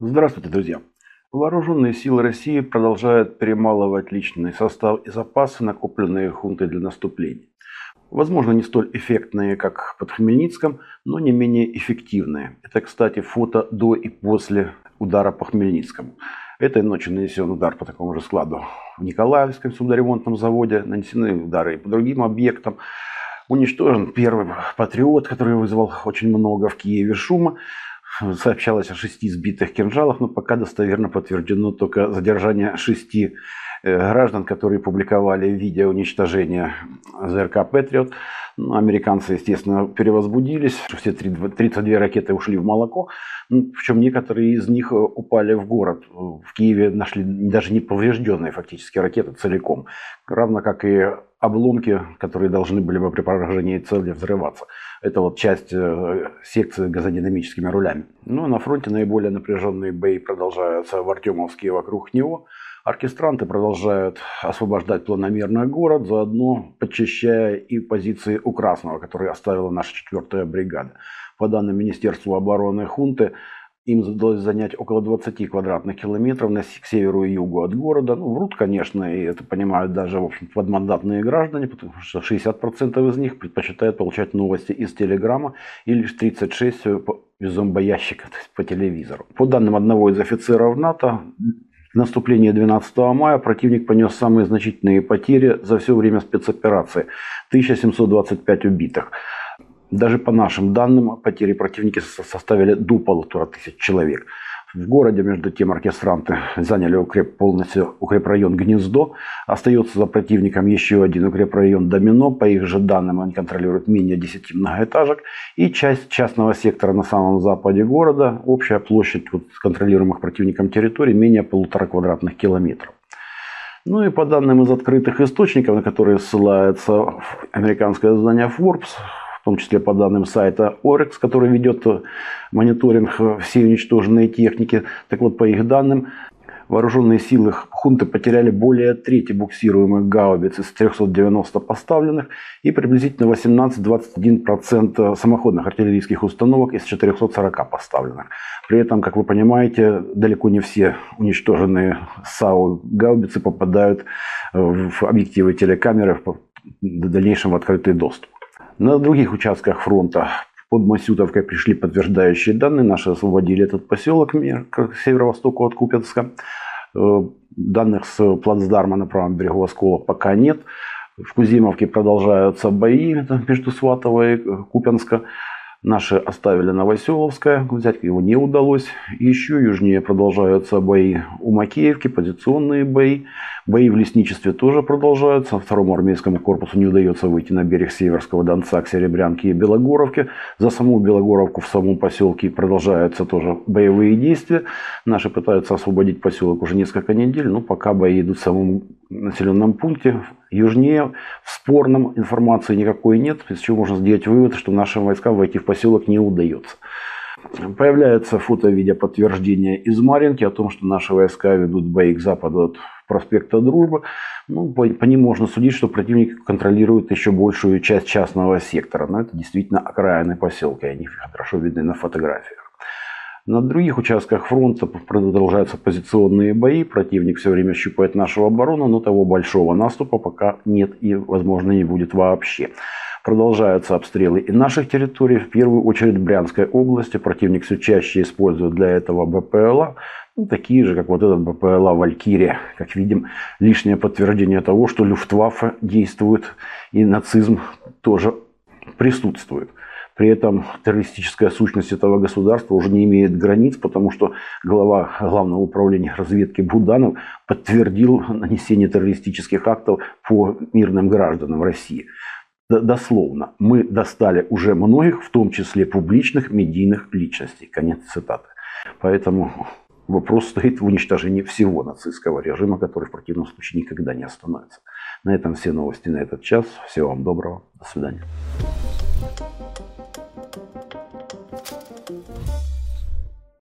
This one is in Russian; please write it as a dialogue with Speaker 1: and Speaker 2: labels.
Speaker 1: Здравствуйте, друзья! Вооруженные силы России продолжают перемалывать личный состав и запасы, накопленные хунтой для наступления. Возможно, не столь эффектные, как под Хмельницком, но не менее эффективные. Это, кстати, фото до и после удара по Хмельницкому. Этой ночью нанесен удар по такому же складу в Николаевском судоремонтном заводе. Нанесены удары и по другим объектам. Уничтожен первый патриот, который вызвал очень много в Киеве шума. Сообщалось о шести сбитых кинжалах, но пока достоверно подтверждено только задержание шести э, граждан, которые публиковали видео уничтожения ЗРК «Патриот». Ну, американцы, естественно, перевозбудились. Все 32 ракеты ушли в молоко. Ну, причем некоторые из них э, упали в город. В Киеве нашли даже не поврежденные фактически ракеты целиком. Равно как и обломки, которые должны были бы при поражении цели взрываться. Это вот часть э, секции газодинамическими рулями. Ну, на фронте наиболее напряженные бои продолжаются в Артемовске и вокруг него. Оркестранты продолжают освобождать планомерно город, заодно подчищая и позиции у Красного, которые оставила наша 4-я бригада. По данным Министерства обороны Хунты, им удалось занять около 20 квадратных километров на, к северу и югу от города. Ну, врут, конечно, и это понимают даже, в общем, подмандатные граждане, потому что 60% из них предпочитают получать новости из телеграмма и лишь 36% из зомбоящика, то есть по телевизору. По данным одного из офицеров НАТО, в наступлении 12 мая противник понес самые значительные потери за все время спецоперации – 1725 убитых. Даже по нашим данным, потери противника составили до полутора тысяч человек. В городе, между тем, оркестранты заняли укреп, полностью укрепрайон Гнездо. Остается за противником еще один укрепрайон Домино. По их же данным, они контролируют менее 10 многоэтажек. И часть частного сектора на самом западе города. Общая площадь вот, контролируемых противником территорий менее полутора квадратных километров. Ну и по данным из открытых источников, на которые ссылается американское издание Forbes, том числе по данным сайта Orex, который ведет мониторинг всей уничтоженной техники. Так вот, по их данным, вооруженные силы хунты потеряли более трети буксируемых гаубиц из 390 поставленных и приблизительно 18-21% самоходных артиллерийских установок из 440 поставленных. При этом, как вы понимаете, далеко не все уничтоженные САУ гаубицы попадают в объективы телекамеры в дальнейшем в открытый доступ. На других участках фронта под Масютовкой пришли подтверждающие данные. Наши освободили этот поселок к северо-востоку от Купенска. Э, данных с плацдарма на правом берегу Оскола пока нет. В Кузимовке продолжаются бои между Сватово и Купенска. Наши оставили Новоселовское, взять его не удалось. Еще южнее продолжаются бои у Макеевки, позиционные бои. Бои в лесничестве тоже продолжаются. Второму армейскому корпусу не удается выйти на берег Северского Донца к Серебрянке и Белогоровке. За саму Белогоровку в самом поселке продолжаются тоже боевые действия. Наши пытаются освободить поселок уже несколько недель, но пока бои идут в самом населенном пункте. Южнее в спорном информации никакой нет, из чего можно сделать вывод, что нашим войскам войти в поселок не удается. Появляется фото в виде подтверждения из Маринки о том, что наши войска ведут бои к западу от проспекта Дружбы. Ну, по, по ним можно судить, что противник контролирует еще большую часть частного сектора. Но это действительно окраины поселка, и они хорошо видны на фотографиях. На других участках фронта продолжаются позиционные бои. Противник все время щупает нашу оборону, но того большого наступа пока нет и, возможно, не будет вообще. Продолжаются обстрелы и наших территорий, в первую очередь Брянской области. Противник все чаще использует для этого БПЛА, ну, такие же, как вот этот БПЛА «Валькирия». Как видим, лишнее подтверждение того, что Люфтваффе действует и нацизм тоже присутствует. При этом террористическая сущность этого государства уже не имеет границ, потому что глава Главного управления разведки Буданов подтвердил нанесение террористических актов по мирным гражданам России. Дословно, мы достали уже многих, в том числе публичных медийных личностей. Конец цитаты. Поэтому вопрос стоит в уничтожении всего нацистского режима, который в противном случае никогда не остановится. На этом все новости на этот час. Всего вам доброго. До свидания.